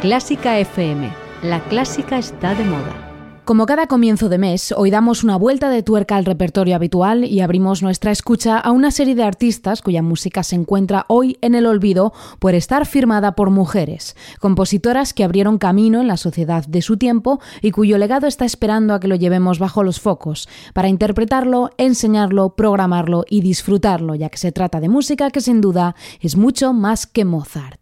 Clásica FM. La clásica está de moda. Como cada comienzo de mes, hoy damos una vuelta de tuerca al repertorio habitual y abrimos nuestra escucha a una serie de artistas cuya música se encuentra hoy en el olvido por estar firmada por mujeres, compositoras que abrieron camino en la sociedad de su tiempo y cuyo legado está esperando a que lo llevemos bajo los focos, para interpretarlo, enseñarlo, programarlo y disfrutarlo, ya que se trata de música que sin duda es mucho más que Mozart.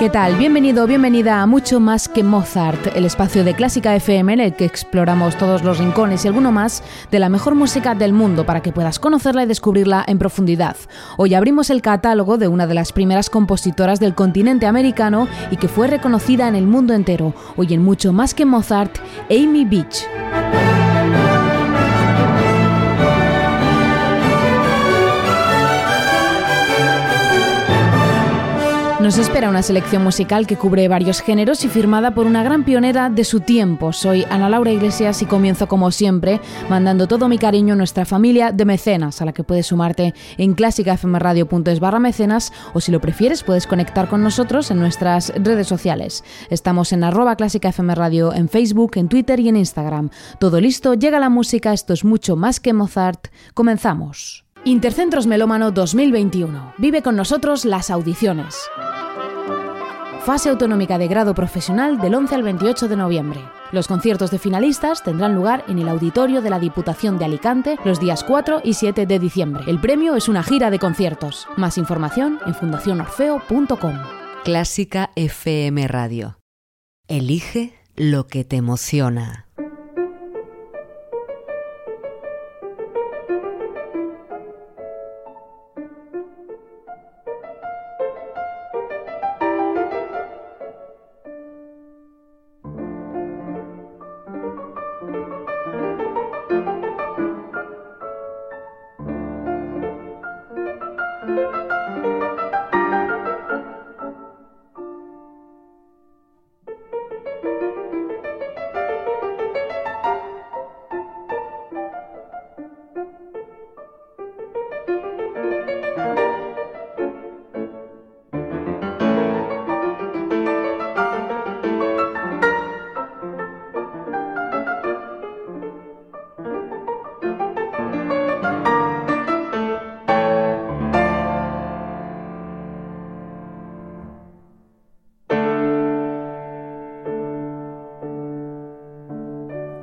¿Qué tal? Bienvenido, bienvenida a Mucho Más que Mozart, el espacio de Clásica FM en el que exploramos todos los rincones y alguno más de la mejor música del mundo para que puedas conocerla y descubrirla en profundidad. Hoy abrimos el catálogo de una de las primeras compositoras del continente americano y que fue reconocida en el mundo entero. Hoy en Mucho Más que Mozart, Amy Beach. Nos espera una selección musical que cubre varios géneros y firmada por una gran pionera de su tiempo. Soy Ana Laura Iglesias y comienzo como siempre mandando todo mi cariño a nuestra familia de mecenas, a la que puedes sumarte en clásicafmradio.es barra mecenas o si lo prefieres puedes conectar con nosotros en nuestras redes sociales. Estamos en arroba clásicafmradio en Facebook, en Twitter y en Instagram. Todo listo, llega la música, esto es mucho más que Mozart. Comenzamos. Intercentros Melómano 2021. Vive con nosotros las audiciones. Fase autonómica de grado profesional del 11 al 28 de noviembre. Los conciertos de finalistas tendrán lugar en el auditorio de la Diputación de Alicante los días 4 y 7 de diciembre. El premio es una gira de conciertos. Más información en fundacionorfeo.com. Clásica FM Radio. Elige lo que te emociona.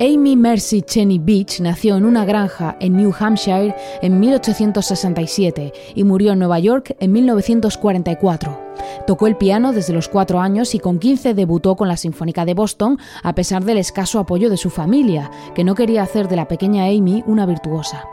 Amy Mercy Cheney Beach nació en una granja en New Hampshire en 1867 y murió en Nueva York en 1944. Tocó el piano desde los cuatro años y con 15 debutó con la Sinfónica de Boston a pesar del escaso apoyo de su familia, que no quería hacer de la pequeña Amy una virtuosa.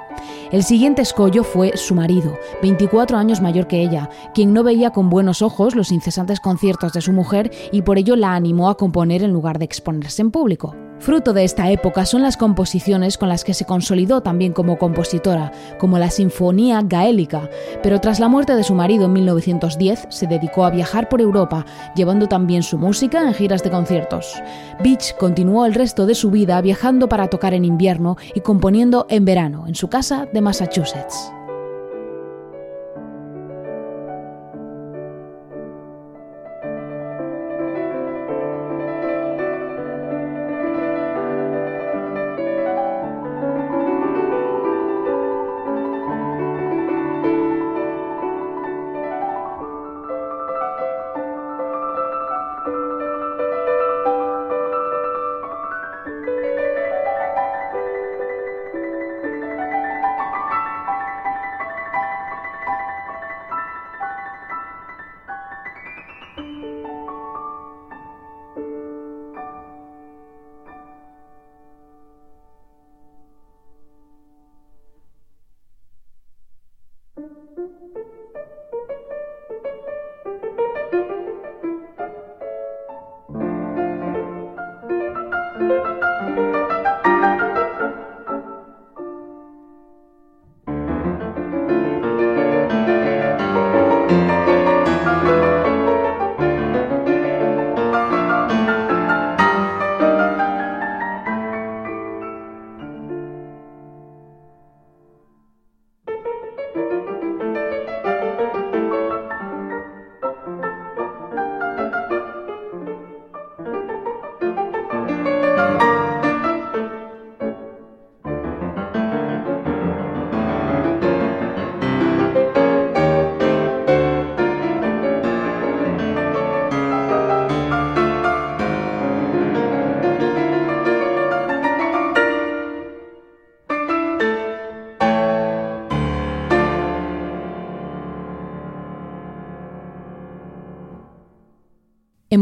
El siguiente escollo fue su marido, 24 años mayor que ella, quien no veía con buenos ojos los incesantes conciertos de su mujer y por ello la animó a componer en lugar de exponerse en público. Fruto de esta época son las composiciones con las que se consolidó también como compositora, como la Sinfonía Gaélica, pero tras la muerte de su marido en 1910 se dedicó a viajar por Europa, llevando también su música en giras de conciertos. Beach continuó el resto de su vida viajando para tocar en invierno y componiendo en verano en su casa de Massachusetts.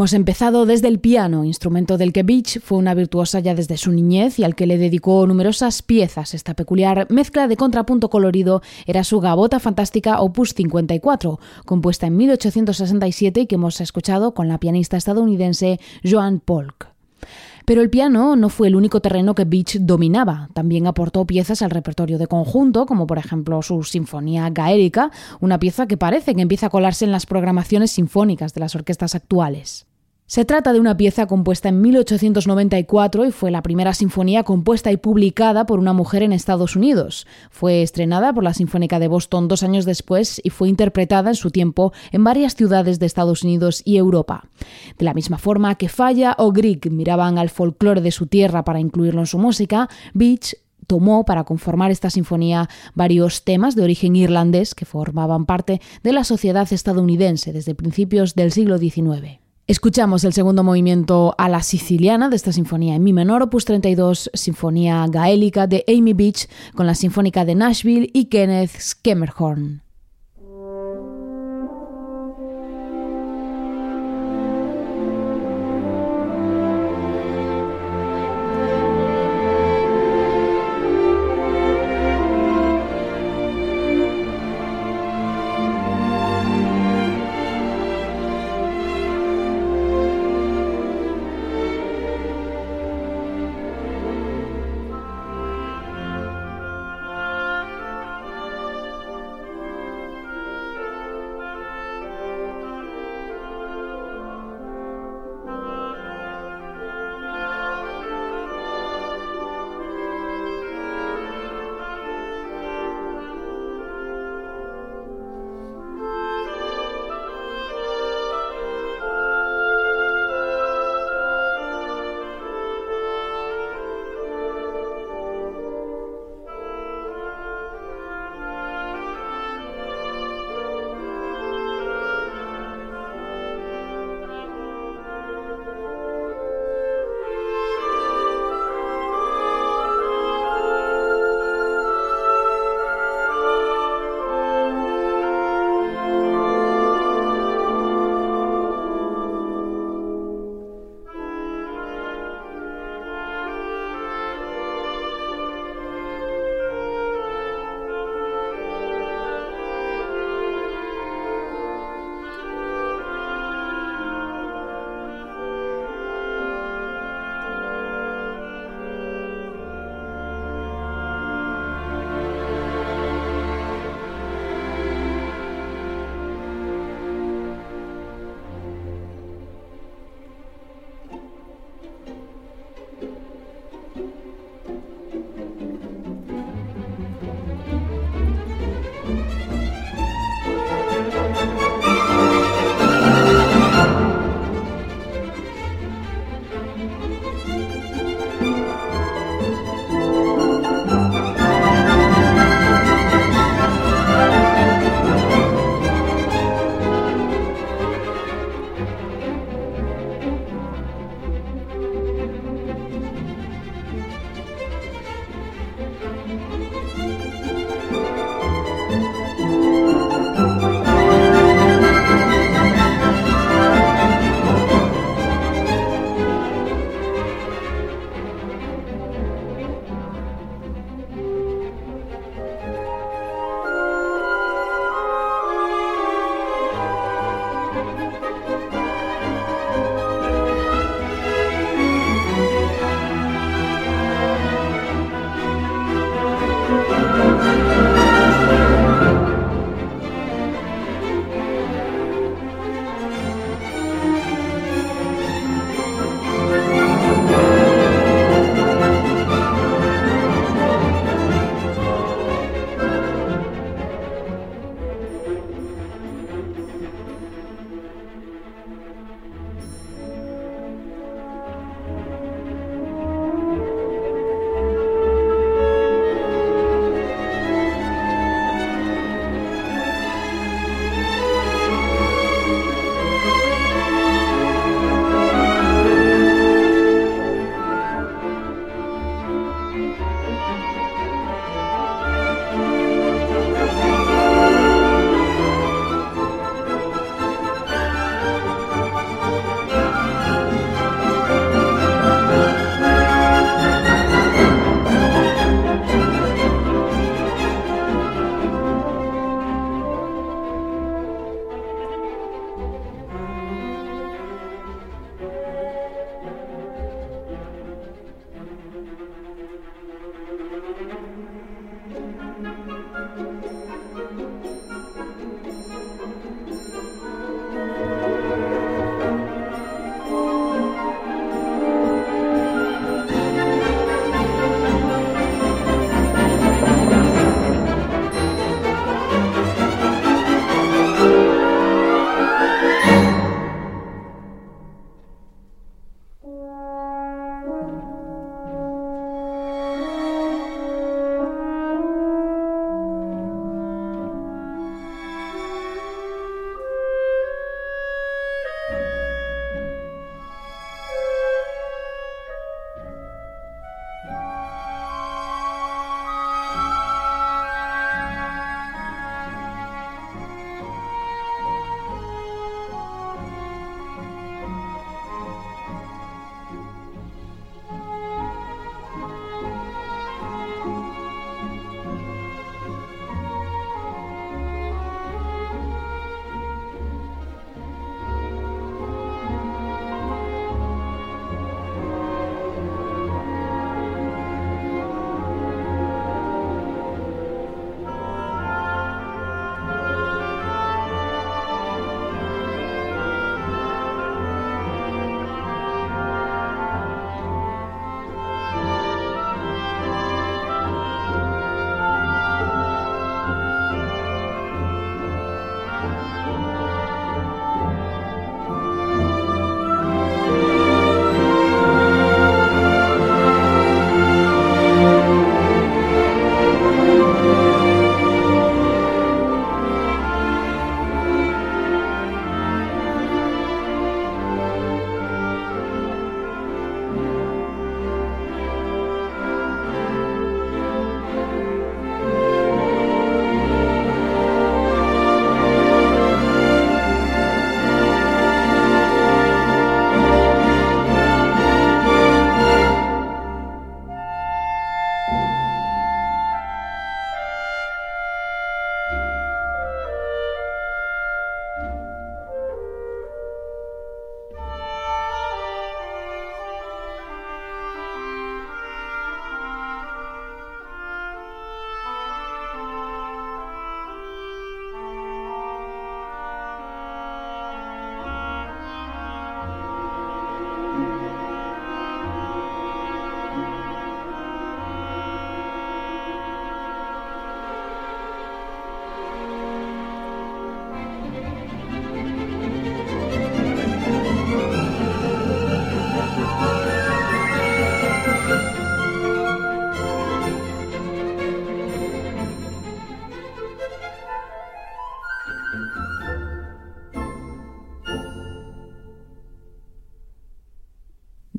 Hemos empezado desde el piano, instrumento del que Beach fue una virtuosa ya desde su niñez y al que le dedicó numerosas piezas. Esta peculiar mezcla de contrapunto colorido era su gabota fantástica Opus 54, compuesta en 1867 y que hemos escuchado con la pianista estadounidense Joan Polk. Pero el piano no fue el único terreno que Beach dominaba. También aportó piezas al repertorio de conjunto, como por ejemplo su Sinfonía Gaélica, una pieza que parece que empieza a colarse en las programaciones sinfónicas de las orquestas actuales. Se trata de una pieza compuesta en 1894 y fue la primera sinfonía compuesta y publicada por una mujer en Estados Unidos. Fue estrenada por la Sinfónica de Boston dos años después y fue interpretada en su tiempo en varias ciudades de Estados Unidos y Europa. De la misma forma que Falla o Grieg miraban al folclore de su tierra para incluirlo en su música, Beach tomó para conformar esta sinfonía varios temas de origen irlandés que formaban parte de la sociedad estadounidense desde principios del siglo XIX. Escuchamos el segundo movimiento a la siciliana de esta sinfonía en mi menor, opus 32, Sinfonía Gaélica de Amy Beach, con la Sinfónica de Nashville y Kenneth Skemmerhorn.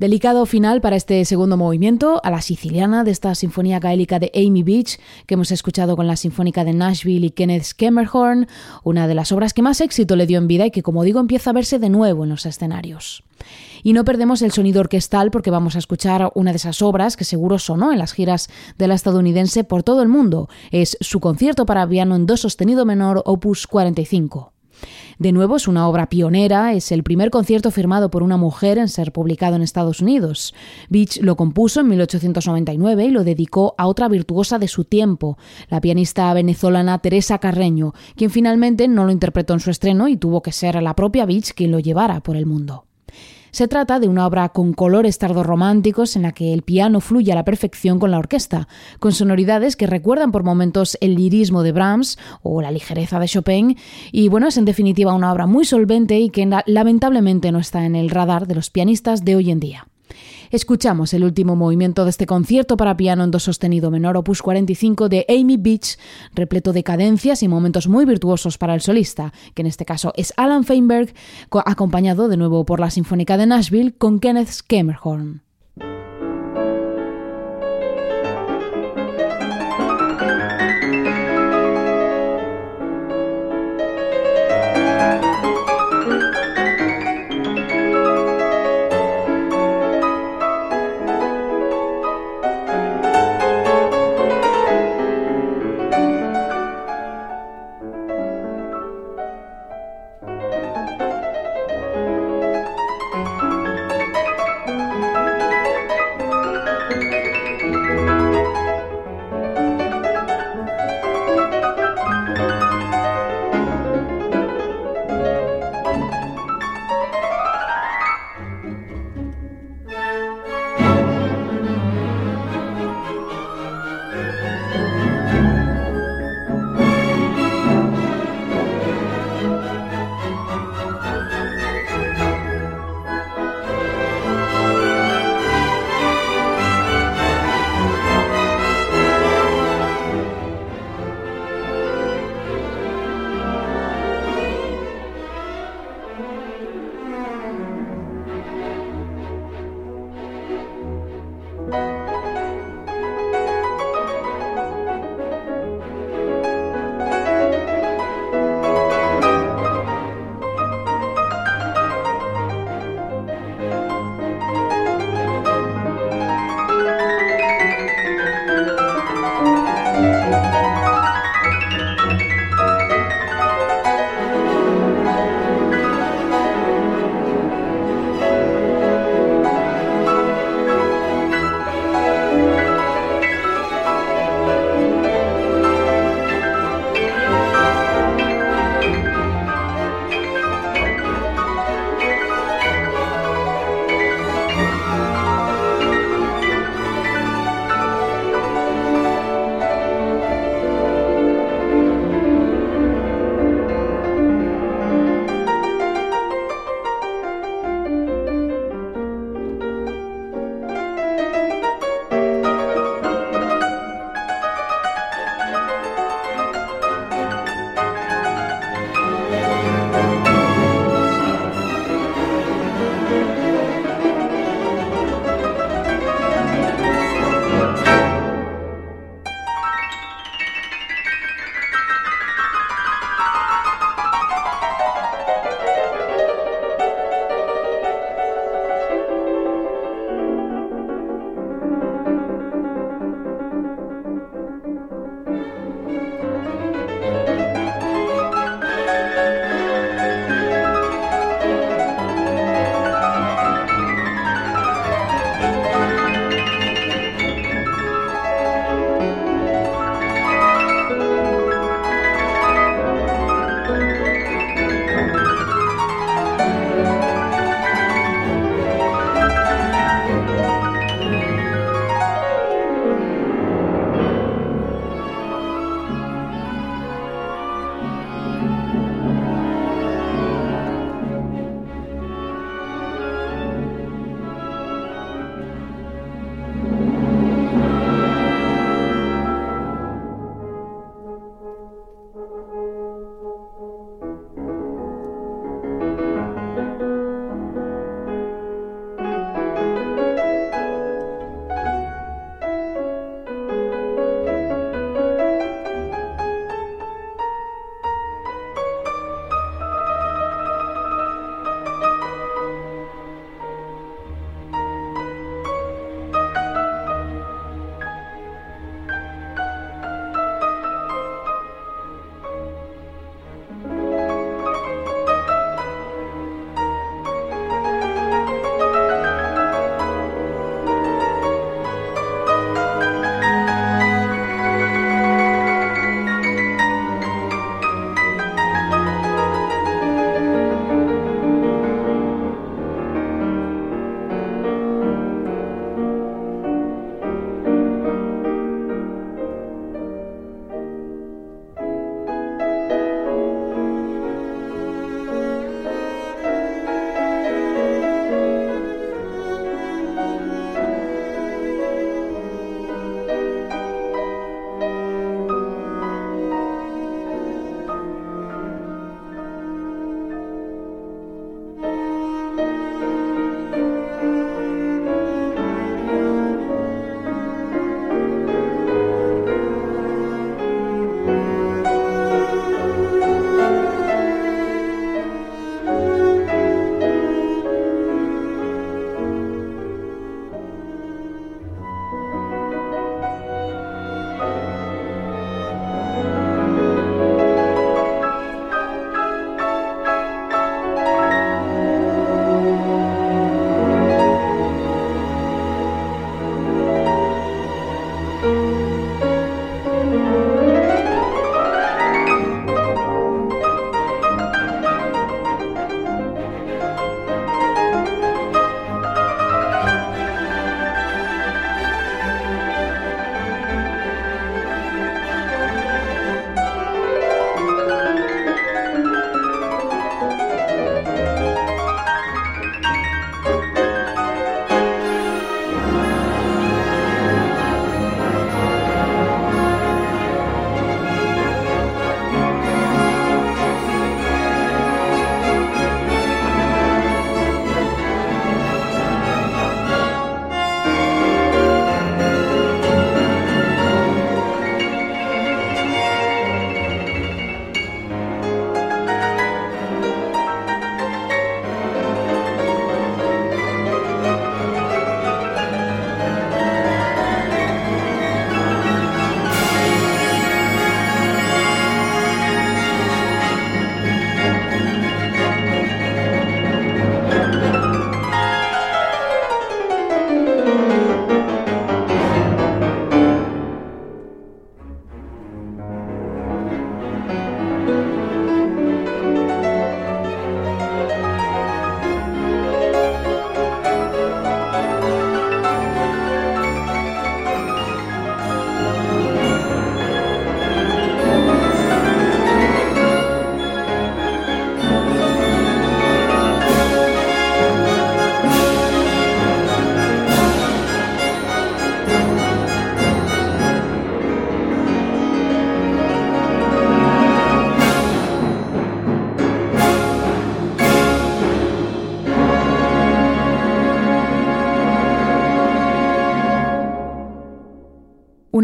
Delicado final para este segundo movimiento, a la siciliana de esta sinfonía gaélica de Amy Beach, que hemos escuchado con la Sinfónica de Nashville y Kenneth Skemmerhorn, una de las obras que más éxito le dio en vida y que, como digo, empieza a verse de nuevo en los escenarios. Y no perdemos el sonido orquestal porque vamos a escuchar una de esas obras que seguro sonó en las giras de la estadounidense por todo el mundo. Es su concierto para piano en do sostenido menor opus 45. De nuevo, es una obra pionera, es el primer concierto firmado por una mujer en ser publicado en Estados Unidos. Beach lo compuso en 1899 y lo dedicó a otra virtuosa de su tiempo, la pianista venezolana Teresa Carreño, quien finalmente no lo interpretó en su estreno y tuvo que ser la propia Beach quien lo llevara por el mundo. Se trata de una obra con colores tardorrománticos en la que el piano fluye a la perfección con la orquesta, con sonoridades que recuerdan por momentos el lirismo de Brahms o la ligereza de Chopin, y bueno, es en definitiva una obra muy solvente y que lamentablemente no está en el radar de los pianistas de hoy en día. Escuchamos el último movimiento de este concierto para piano en do sostenido menor opus 45 de Amy Beach, repleto de cadencias y momentos muy virtuosos para el solista, que en este caso es Alan Feinberg, acompañado de nuevo por la Sinfónica de Nashville con Kenneth Skammerhorn.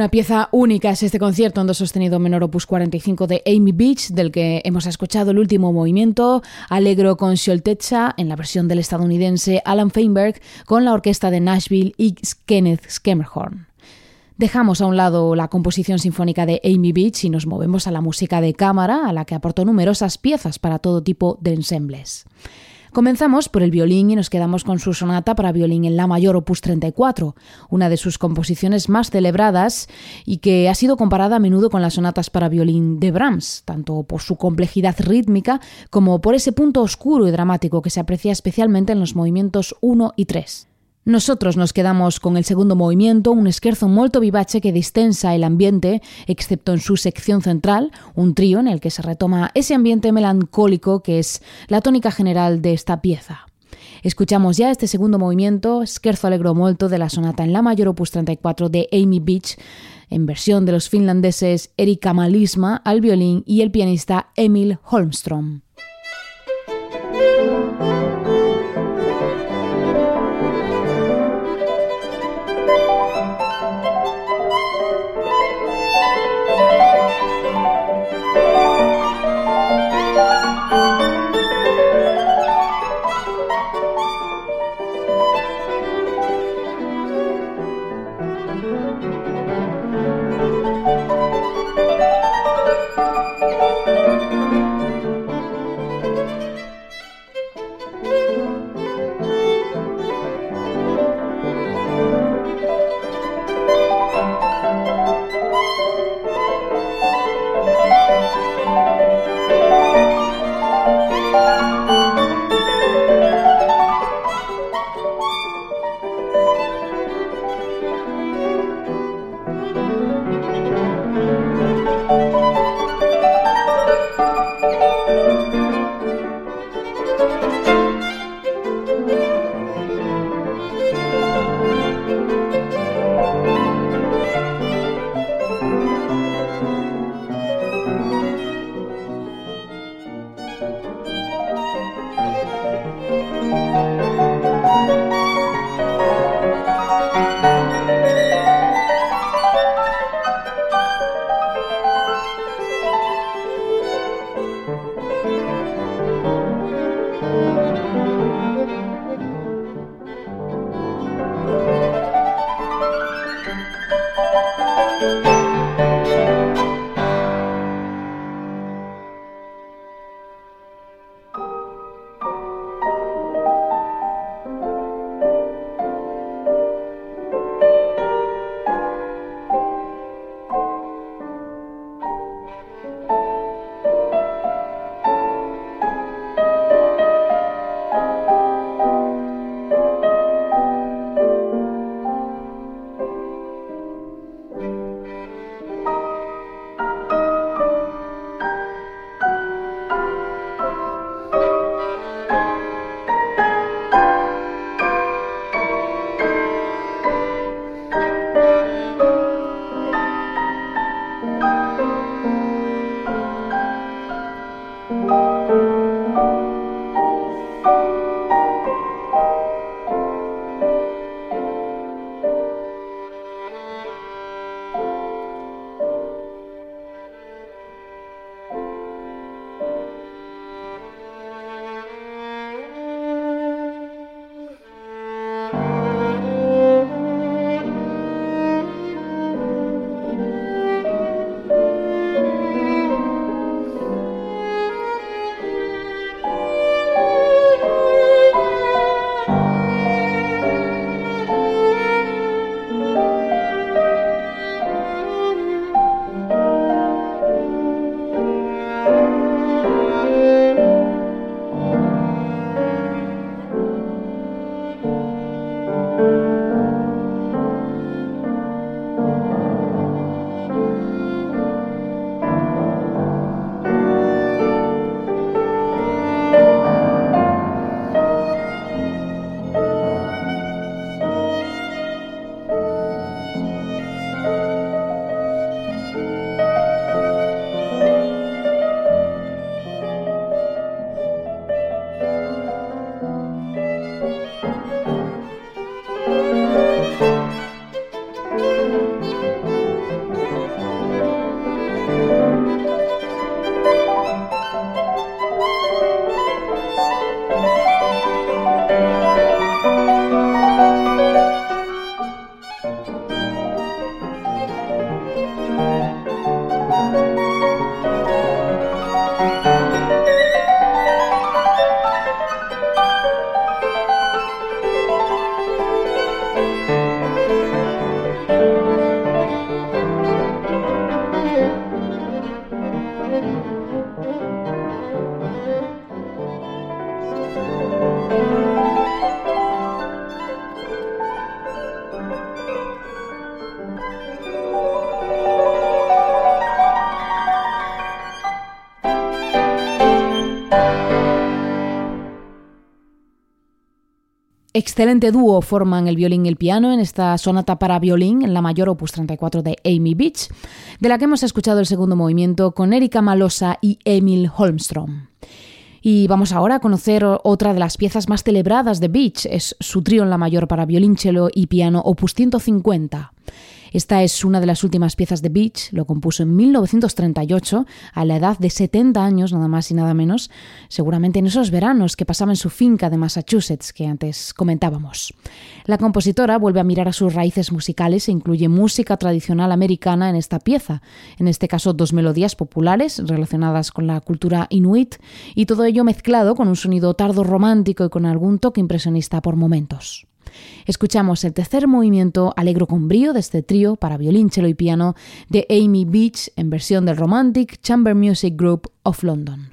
Una pieza única es este concierto en do sostenido menor opus 45 de Amy Beach, del que hemos escuchado el último movimiento, Alegro con Sholtecha, en la versión del estadounidense Alan Feinberg, con la orquesta de Nashville y Kenneth Skemmerhorn. Dejamos a un lado la composición sinfónica de Amy Beach y nos movemos a la música de cámara, a la que aportó numerosas piezas para todo tipo de ensembles. Comenzamos por el violín y nos quedamos con su sonata para violín en La mayor opus 34, una de sus composiciones más celebradas y que ha sido comparada a menudo con las sonatas para violín de Brahms, tanto por su complejidad rítmica como por ese punto oscuro y dramático que se aprecia especialmente en los movimientos 1 y 3. Nosotros nos quedamos con el segundo movimiento, un esquerzo molto vivace que distensa el ambiente, excepto en su sección central, un trío en el que se retoma ese ambiente melancólico que es la tónica general de esta pieza. Escuchamos ya este segundo movimiento, Scherzo Allegro Molto de la sonata en La mayor opus 34 de Amy Beach, en versión de los finlandeses Erika Malisma al violín y el pianista Emil Holmström. Excelente dúo forman el violín y el piano en esta sonata para violín en la mayor opus 34 de Amy Beach, de la que hemos escuchado el segundo movimiento con Erika Malosa y Emil Holmstrom. Y vamos ahora a conocer otra de las piezas más celebradas de Beach, es su trío en la mayor para violín, cello y piano opus 150. Esta es una de las últimas piezas de Beach, lo compuso en 1938, a la edad de 70 años, nada más y nada menos, seguramente en esos veranos que pasaba en su finca de Massachusetts que antes comentábamos. La compositora vuelve a mirar a sus raíces musicales e incluye música tradicional americana en esta pieza, en este caso dos melodías populares relacionadas con la cultura inuit, y todo ello mezclado con un sonido tardo romántico y con algún toque impresionista por momentos. Escuchamos el tercer movimiento alegro con brío de este trío para violín, cello y piano de Amy Beach en versión del Romantic Chamber Music Group of London.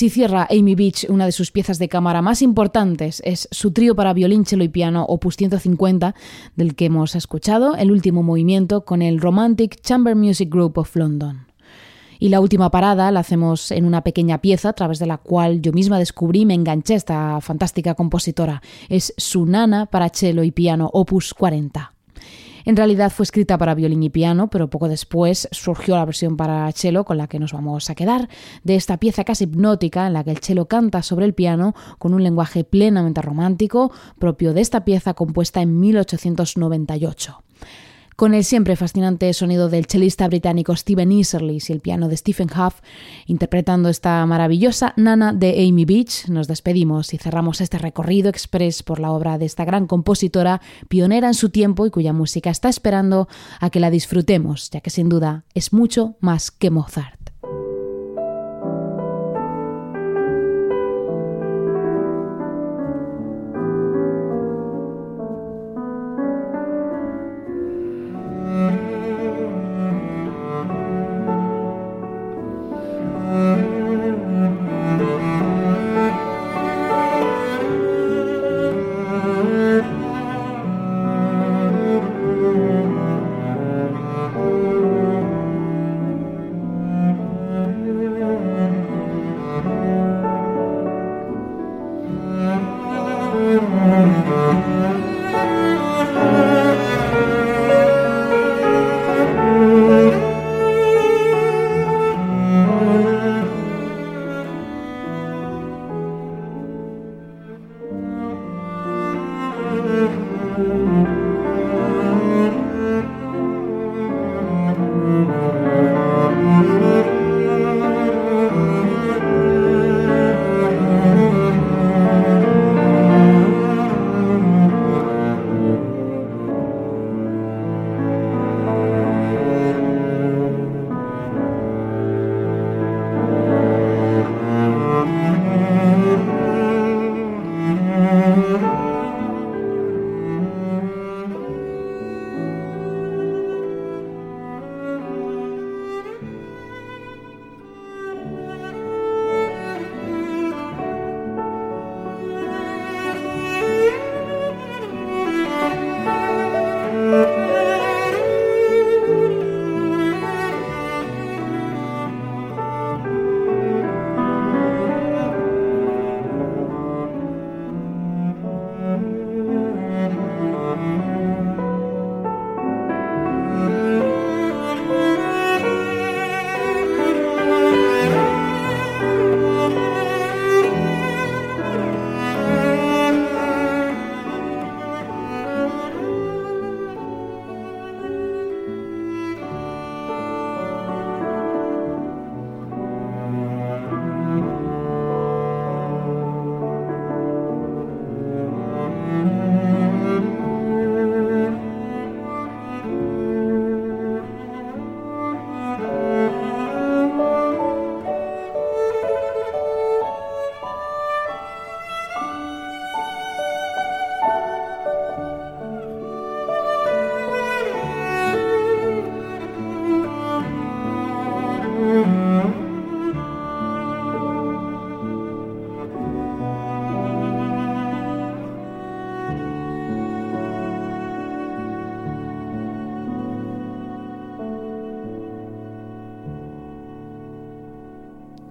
Así cierra Amy Beach una de sus piezas de cámara más importantes, es su trío para violín, cello y piano opus 150, del que hemos escuchado el último movimiento con el Romantic Chamber Music Group of London. Y la última parada la hacemos en una pequeña pieza a través de la cual yo misma descubrí me enganché esta fantástica compositora. Es su nana para cello y piano opus 40. En realidad fue escrita para violín y piano, pero poco después surgió la versión para cello con la que nos vamos a quedar, de esta pieza casi hipnótica en la que el cello canta sobre el piano con un lenguaje plenamente romántico, propio de esta pieza compuesta en 1898 con el siempre fascinante sonido del chelista británico Stephen Easerly y el piano de Stephen Huff, interpretando esta maravillosa Nana de Amy Beach, nos despedimos y cerramos este recorrido express por la obra de esta gran compositora, pionera en su tiempo y cuya música está esperando a que la disfrutemos, ya que sin duda es mucho más que Mozart.